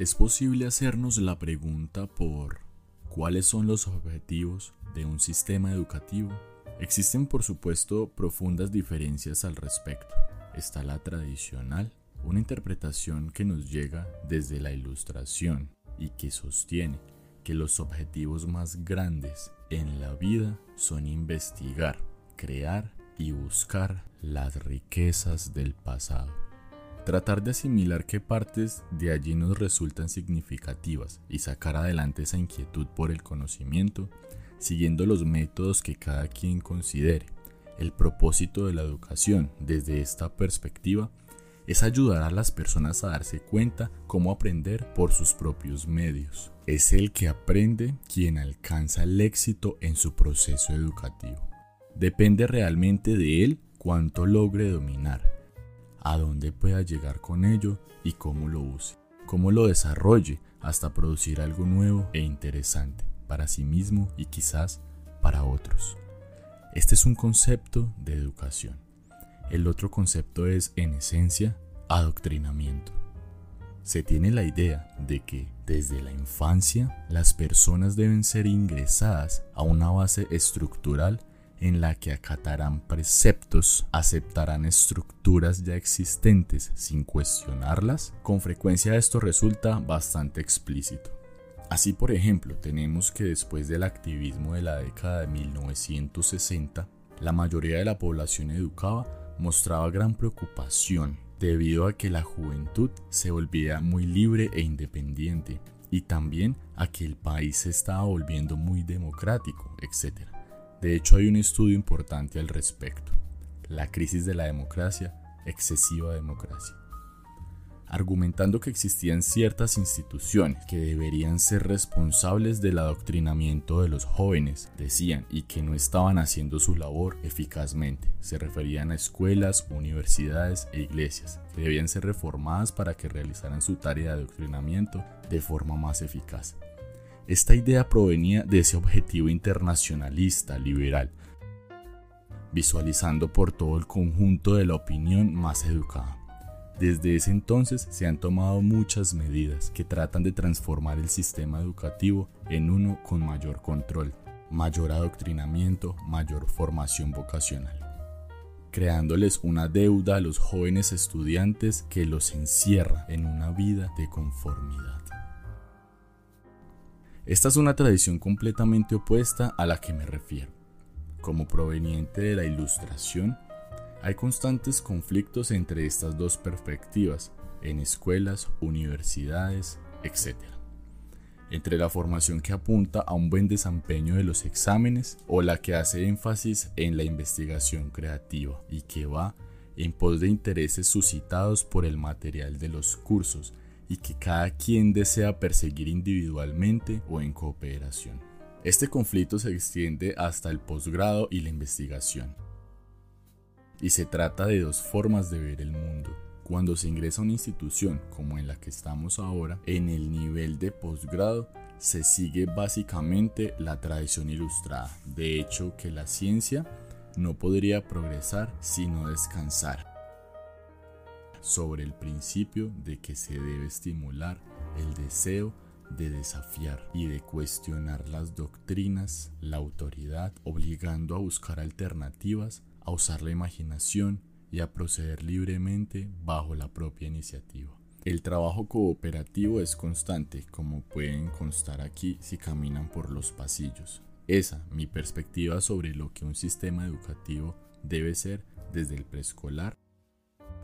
Es posible hacernos la pregunta por cuáles son los objetivos de un sistema educativo. Existen por supuesto profundas diferencias al respecto. Está la tradicional, una interpretación que nos llega desde la ilustración y que sostiene que los objetivos más grandes en la vida son investigar, crear y buscar las riquezas del pasado. Tratar de asimilar qué partes de allí nos resultan significativas y sacar adelante esa inquietud por el conocimiento, siguiendo los métodos que cada quien considere. El propósito de la educación desde esta perspectiva es ayudar a las personas a darse cuenta cómo aprender por sus propios medios. Es el que aprende quien alcanza el éxito en su proceso educativo. Depende realmente de él cuánto logre dominar, a dónde pueda llegar con ello y cómo lo use, cómo lo desarrolle hasta producir algo nuevo e interesante para sí mismo y quizás para otros. Este es un concepto de educación. El otro concepto es, en esencia, adoctrinamiento. Se tiene la idea de que desde la infancia las personas deben ser ingresadas a una base estructural en la que acatarán preceptos, aceptarán estructuras ya existentes sin cuestionarlas, con frecuencia esto resulta bastante explícito. Así, por ejemplo, tenemos que después del activismo de la década de 1960, la mayoría de la población educada mostraba gran preocupación debido a que la juventud se volvía muy libre e independiente y también a que el país se estaba volviendo muy democrático, etc. De hecho, hay un estudio importante al respecto, la crisis de la democracia, excesiva democracia, argumentando que existían ciertas instituciones que deberían ser responsables del adoctrinamiento de los jóvenes, decían, y que no estaban haciendo su labor eficazmente. Se referían a escuelas, universidades e iglesias, que debían ser reformadas para que realizaran su tarea de adoctrinamiento de forma más eficaz. Esta idea provenía de ese objetivo internacionalista liberal, visualizando por todo el conjunto de la opinión más educada. Desde ese entonces se han tomado muchas medidas que tratan de transformar el sistema educativo en uno con mayor control, mayor adoctrinamiento, mayor formación vocacional, creándoles una deuda a los jóvenes estudiantes que los encierra en una vida de conformidad. Esta es una tradición completamente opuesta a la que me refiero. Como proveniente de la ilustración, hay constantes conflictos entre estas dos perspectivas en escuelas, universidades, etc. Entre la formación que apunta a un buen desempeño de los exámenes o la que hace énfasis en la investigación creativa y que va en pos de intereses suscitados por el material de los cursos y que cada quien desea perseguir individualmente o en cooperación. Este conflicto se extiende hasta el posgrado y la investigación. Y se trata de dos formas de ver el mundo. Cuando se ingresa a una institución como en la que estamos ahora, en el nivel de posgrado se sigue básicamente la tradición ilustrada. De hecho, que la ciencia no podría progresar sino descansar sobre el principio de que se debe estimular el deseo de desafiar y de cuestionar las doctrinas, la autoridad, obligando a buscar alternativas, a usar la imaginación y a proceder libremente bajo la propia iniciativa. El trabajo cooperativo es constante, como pueden constar aquí si caminan por los pasillos. Esa, mi perspectiva sobre lo que un sistema educativo debe ser desde el preescolar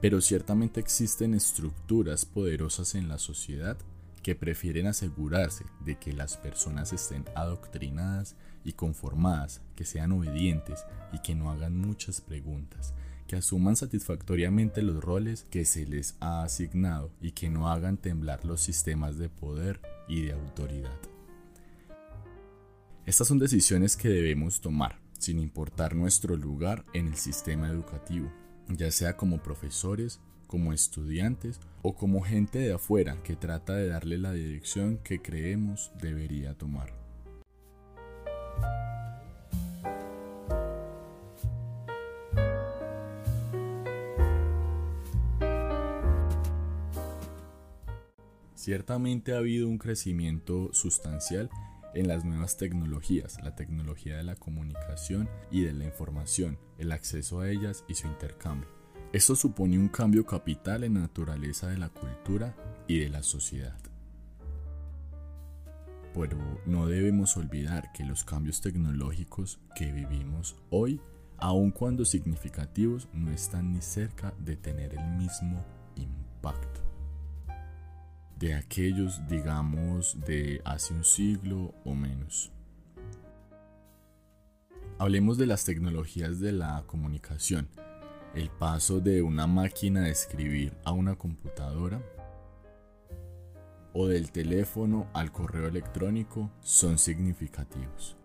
pero ciertamente existen estructuras poderosas en la sociedad que prefieren asegurarse de que las personas estén adoctrinadas y conformadas, que sean obedientes y que no hagan muchas preguntas, que asuman satisfactoriamente los roles que se les ha asignado y que no hagan temblar los sistemas de poder y de autoridad. Estas son decisiones que debemos tomar, sin importar nuestro lugar en el sistema educativo ya sea como profesores, como estudiantes o como gente de afuera que trata de darle la dirección que creemos debería tomar. Ciertamente ha habido un crecimiento sustancial en las nuevas tecnologías, la tecnología de la comunicación y de la información, el acceso a ellas y su intercambio. Esto supone un cambio capital en la naturaleza de la cultura y de la sociedad. Pero no debemos olvidar que los cambios tecnológicos que vivimos hoy, aun cuando significativos, no están ni cerca de tener el mismo impacto de aquellos, digamos, de hace un siglo o menos. Hablemos de las tecnologías de la comunicación. El paso de una máquina de escribir a una computadora o del teléfono al correo electrónico son significativos,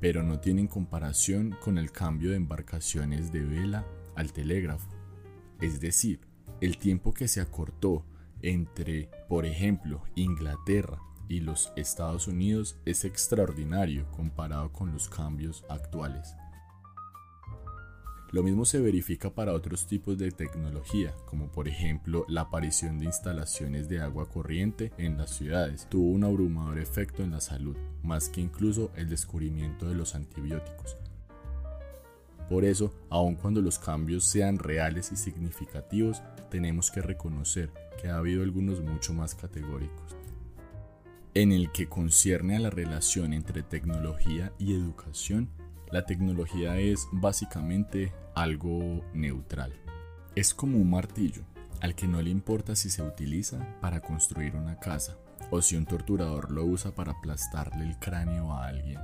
pero no tienen comparación con el cambio de embarcaciones de vela al telégrafo. Es decir, el tiempo que se acortó entre, por ejemplo, Inglaterra y los Estados Unidos es extraordinario comparado con los cambios actuales. Lo mismo se verifica para otros tipos de tecnología, como por ejemplo la aparición de instalaciones de agua corriente en las ciudades. Tuvo un abrumador efecto en la salud, más que incluso el descubrimiento de los antibióticos. Por eso, aun cuando los cambios sean reales y significativos, tenemos que reconocer que ha habido algunos mucho más categóricos. En el que concierne a la relación entre tecnología y educación, la tecnología es básicamente algo neutral. Es como un martillo, al que no le importa si se utiliza para construir una casa o si un torturador lo usa para aplastarle el cráneo a alguien.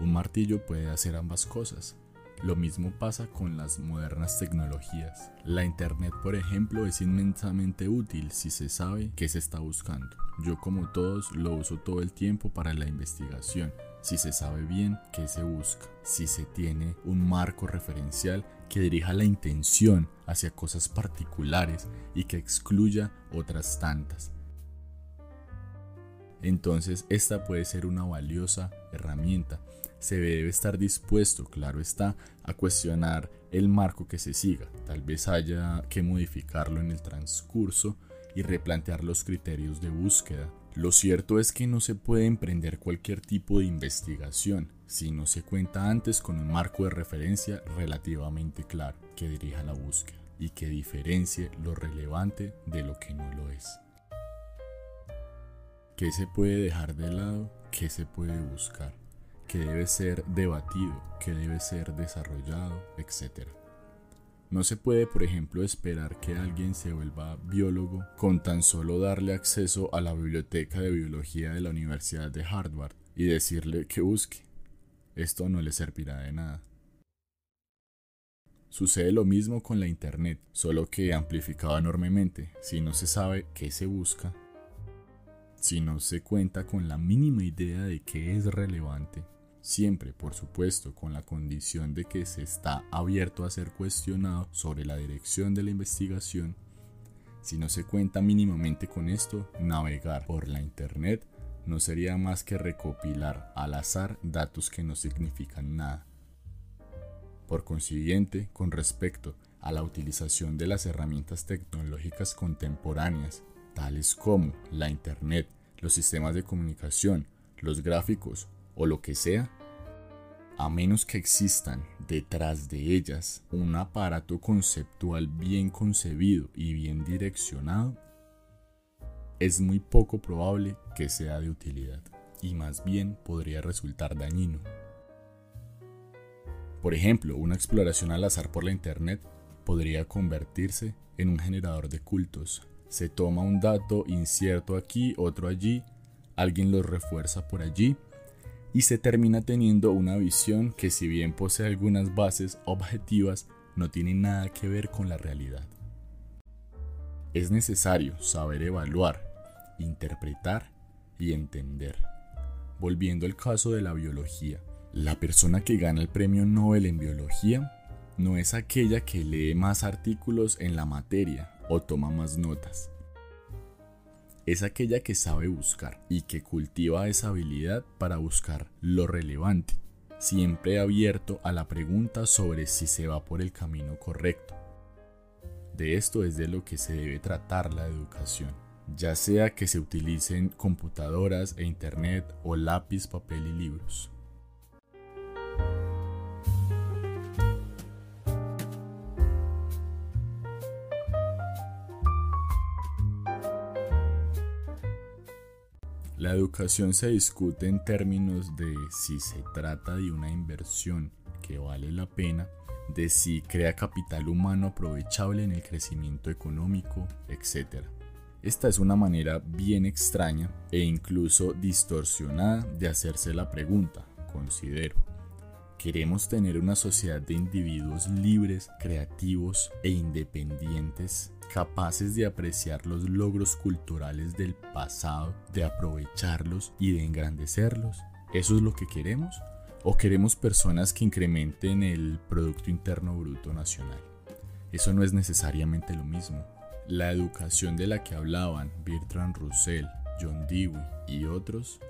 Un martillo puede hacer ambas cosas, lo mismo pasa con las modernas tecnologías. La Internet, por ejemplo, es inmensamente útil si se sabe qué se está buscando. Yo como todos lo uso todo el tiempo para la investigación, si se sabe bien qué se busca, si se tiene un marco referencial que dirija la intención hacia cosas particulares y que excluya otras tantas. Entonces esta puede ser una valiosa herramienta se debe estar dispuesto, claro está, a cuestionar el marco que se siga. Tal vez haya que modificarlo en el transcurso y replantear los criterios de búsqueda. Lo cierto es que no se puede emprender cualquier tipo de investigación si no se cuenta antes con un marco de referencia relativamente claro que dirija la búsqueda y que diferencie lo relevante de lo que no lo es. ¿Qué se puede dejar de lado? ¿Qué se puede buscar? Que debe ser debatido, que debe ser desarrollado, etc. No se puede, por ejemplo, esperar que alguien se vuelva biólogo con tan solo darle acceso a la biblioteca de biología de la Universidad de Harvard y decirle que busque. Esto no le servirá de nada. Sucede lo mismo con la Internet, solo que amplificado enormemente. Si no se sabe qué se busca, si no se cuenta con la mínima idea de qué es relevante, siempre por supuesto con la condición de que se está abierto a ser cuestionado sobre la dirección de la investigación, si no se cuenta mínimamente con esto, navegar por la Internet no sería más que recopilar al azar datos que no significan nada. Por consiguiente, con respecto a la utilización de las herramientas tecnológicas contemporáneas, tales como la Internet, los sistemas de comunicación, los gráficos o lo que sea, a menos que existan detrás de ellas un aparato conceptual bien concebido y bien direccionado, es muy poco probable que sea de utilidad y más bien podría resultar dañino. Por ejemplo, una exploración al azar por la Internet podría convertirse en un generador de cultos. Se toma un dato incierto aquí, otro allí, alguien lo refuerza por allí y se termina teniendo una visión que si bien posee algunas bases objetivas, no tiene nada que ver con la realidad. Es necesario saber evaluar, interpretar y entender. Volviendo al caso de la biología, la persona que gana el premio Nobel en biología no es aquella que lee más artículos en la materia o toma más notas es aquella que sabe buscar y que cultiva esa habilidad para buscar lo relevante, siempre abierto a la pregunta sobre si se va por el camino correcto. De esto es de lo que se debe tratar la educación, ya sea que se utilicen computadoras e internet o lápiz, papel y libros. La educación se discute en términos de si se trata de una inversión que vale la pena, de si crea capital humano aprovechable en el crecimiento económico, etc. Esta es una manera bien extraña e incluso distorsionada de hacerse la pregunta, considero. Queremos tener una sociedad de individuos libres, creativos e independientes capaces de apreciar los logros culturales del pasado, de aprovecharlos y de engrandecerlos. ¿Eso es lo que queremos? ¿O queremos personas que incrementen el Producto Interno Bruto Nacional? Eso no es necesariamente lo mismo. La educación de la que hablaban Bertrand Russell, John Dewey y otros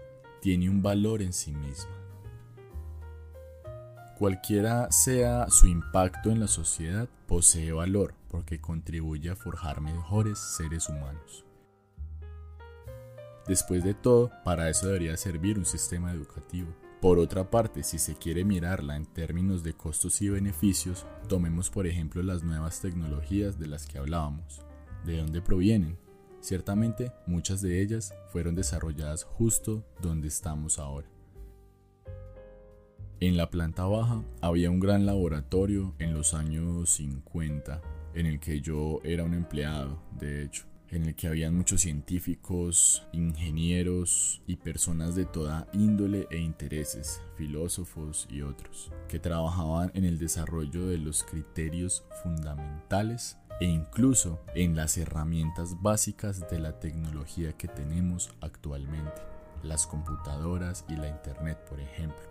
tiene un valor en sí misma. Cualquiera sea su impacto en la sociedad, posee valor porque contribuye a forjar mejores seres humanos. Después de todo, para eso debería servir un sistema educativo. Por otra parte, si se quiere mirarla en términos de costos y beneficios, tomemos por ejemplo las nuevas tecnologías de las que hablábamos. ¿De dónde provienen? Ciertamente, muchas de ellas fueron desarrolladas justo donde estamos ahora. En la planta baja había un gran laboratorio en los años 50, en el que yo era un empleado, de hecho, en el que habían muchos científicos, ingenieros y personas de toda índole e intereses, filósofos y otros, que trabajaban en el desarrollo de los criterios fundamentales e incluso en las herramientas básicas de la tecnología que tenemos actualmente, las computadoras y la Internet, por ejemplo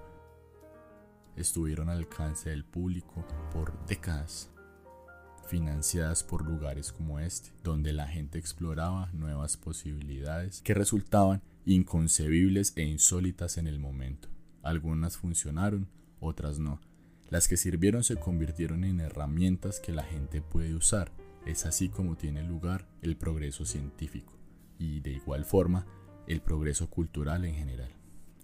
estuvieron al alcance del público por décadas, financiadas por lugares como este, donde la gente exploraba nuevas posibilidades que resultaban inconcebibles e insólitas en el momento. Algunas funcionaron, otras no. Las que sirvieron se convirtieron en herramientas que la gente puede usar. Es así como tiene lugar el progreso científico y de igual forma el progreso cultural en general.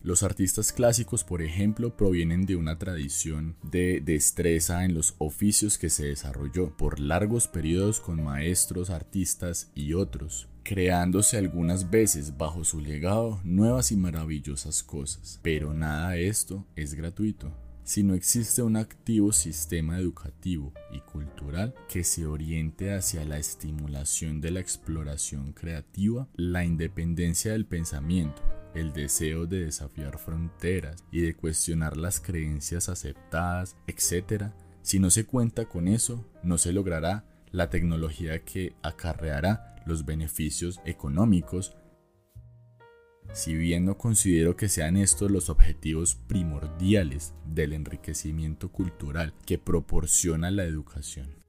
Los artistas clásicos, por ejemplo, provienen de una tradición de destreza en los oficios que se desarrolló por largos periodos con maestros, artistas y otros, creándose algunas veces bajo su legado nuevas y maravillosas cosas. Pero nada de esto es gratuito. Si no existe un activo sistema educativo y cultural que se oriente hacia la estimulación de la exploración creativa, la independencia del pensamiento, el deseo de desafiar fronteras y de cuestionar las creencias aceptadas, etc., si no se cuenta con eso, no se logrará la tecnología que acarreará los beneficios económicos. Si bien no considero que sean estos los objetivos primordiales del enriquecimiento cultural que proporciona la educación.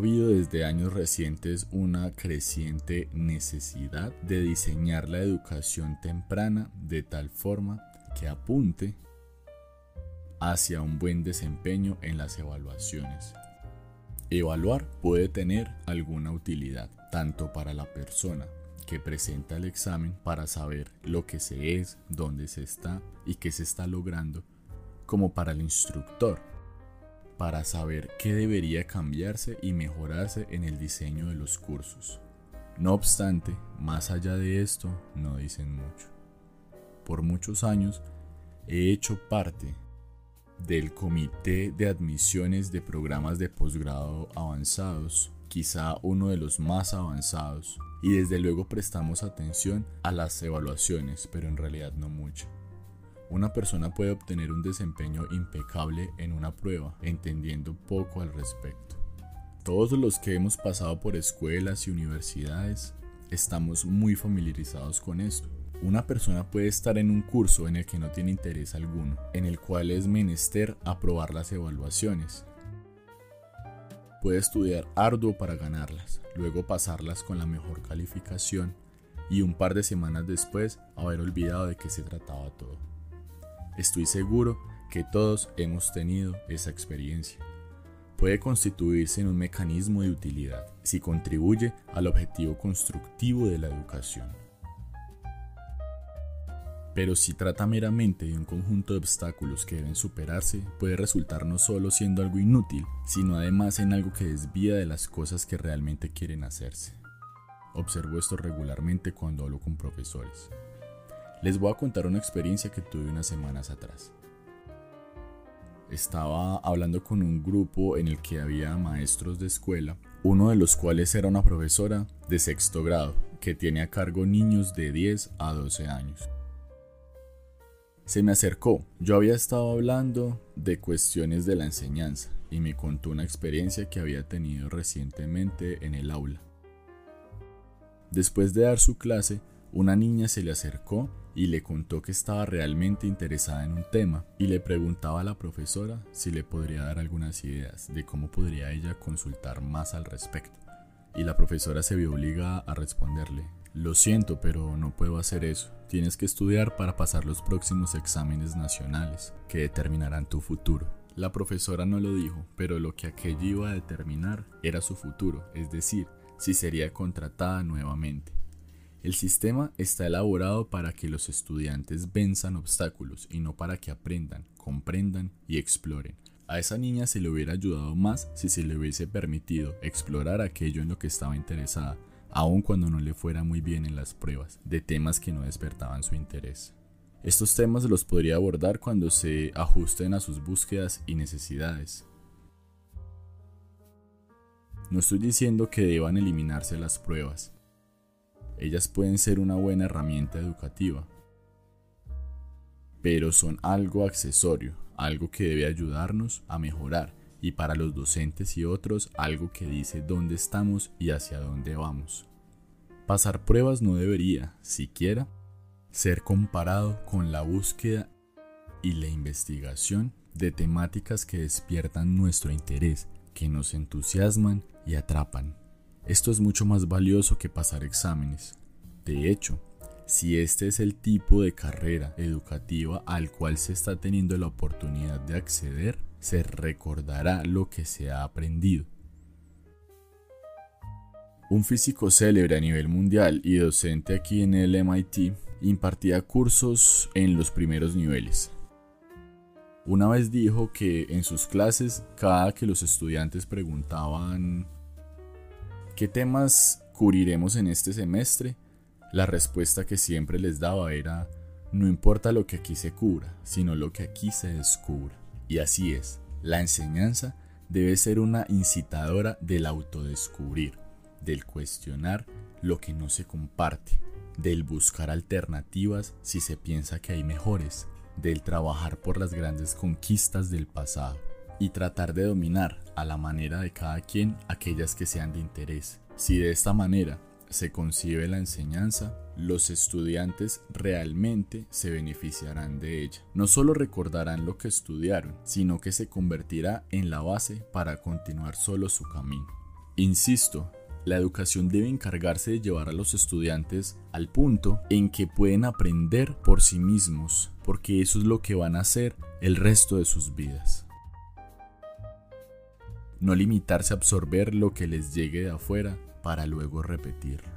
Habido desde años recientes una creciente necesidad de diseñar la educación temprana de tal forma que apunte hacia un buen desempeño en las evaluaciones. Evaluar puede tener alguna utilidad, tanto para la persona que presenta el examen para saber lo que se es, dónde se está y qué se está logrando, como para el instructor para saber qué debería cambiarse y mejorarse en el diseño de los cursos. No obstante, más allá de esto, no dicen mucho. Por muchos años he hecho parte del comité de admisiones de programas de posgrado avanzados, quizá uno de los más avanzados, y desde luego prestamos atención a las evaluaciones, pero en realidad no mucho. Una persona puede obtener un desempeño impecable en una prueba, entendiendo poco al respecto. Todos los que hemos pasado por escuelas y universidades estamos muy familiarizados con esto. Una persona puede estar en un curso en el que no tiene interés alguno, en el cual es menester aprobar las evaluaciones. Puede estudiar arduo para ganarlas, luego pasarlas con la mejor calificación y un par de semanas después haber olvidado de qué se trataba todo. Estoy seguro que todos hemos tenido esa experiencia. Puede constituirse en un mecanismo de utilidad si contribuye al objetivo constructivo de la educación. Pero si trata meramente de un conjunto de obstáculos que deben superarse, puede resultar no solo siendo algo inútil, sino además en algo que desvía de las cosas que realmente quieren hacerse. Observo esto regularmente cuando hablo con profesores. Les voy a contar una experiencia que tuve unas semanas atrás. Estaba hablando con un grupo en el que había maestros de escuela, uno de los cuales era una profesora de sexto grado, que tiene a cargo niños de 10 a 12 años. Se me acercó, yo había estado hablando de cuestiones de la enseñanza y me contó una experiencia que había tenido recientemente en el aula. Después de dar su clase, una niña se le acercó y le contó que estaba realmente interesada en un tema y le preguntaba a la profesora si le podría dar algunas ideas de cómo podría ella consultar más al respecto. Y la profesora se vio obligada a responderle, lo siento, pero no puedo hacer eso. Tienes que estudiar para pasar los próximos exámenes nacionales que determinarán tu futuro. La profesora no lo dijo, pero lo que aquello iba a determinar era su futuro, es decir, si sería contratada nuevamente. El sistema está elaborado para que los estudiantes venzan obstáculos y no para que aprendan, comprendan y exploren. A esa niña se le hubiera ayudado más si se le hubiese permitido explorar aquello en lo que estaba interesada, aun cuando no le fuera muy bien en las pruebas, de temas que no despertaban su interés. Estos temas los podría abordar cuando se ajusten a sus búsquedas y necesidades, no estoy diciendo que deban eliminarse las pruebas. Ellas pueden ser una buena herramienta educativa, pero son algo accesorio, algo que debe ayudarnos a mejorar y para los docentes y otros algo que dice dónde estamos y hacia dónde vamos. Pasar pruebas no debería, siquiera, ser comparado con la búsqueda y la investigación de temáticas que despiertan nuestro interés, que nos entusiasman y atrapan. Esto es mucho más valioso que pasar exámenes. De hecho, si este es el tipo de carrera educativa al cual se está teniendo la oportunidad de acceder, se recordará lo que se ha aprendido. Un físico célebre a nivel mundial y docente aquí en el MIT impartía cursos en los primeros niveles, una vez dijo que en sus clases, cada que los estudiantes preguntaban ¿qué temas cubriremos en este semestre? La respuesta que siempre les daba era no importa lo que aquí se cubra, sino lo que aquí se descubra. Y así es, la enseñanza debe ser una incitadora del autodescubrir, del cuestionar lo que no se comparte, del buscar alternativas si se piensa que hay mejores, del trabajar por las grandes conquistas del pasado y tratar de dominar a la manera de cada quien aquellas que sean de interés. Si de esta manera se concibe la enseñanza, los estudiantes realmente se beneficiarán de ella. No solo recordarán lo que estudiaron, sino que se convertirá en la base para continuar solo su camino. Insisto, la educación debe encargarse de llevar a los estudiantes al punto en que pueden aprender por sí mismos, porque eso es lo que van a hacer el resto de sus vidas. No limitarse a absorber lo que les llegue de afuera para luego repetirlo.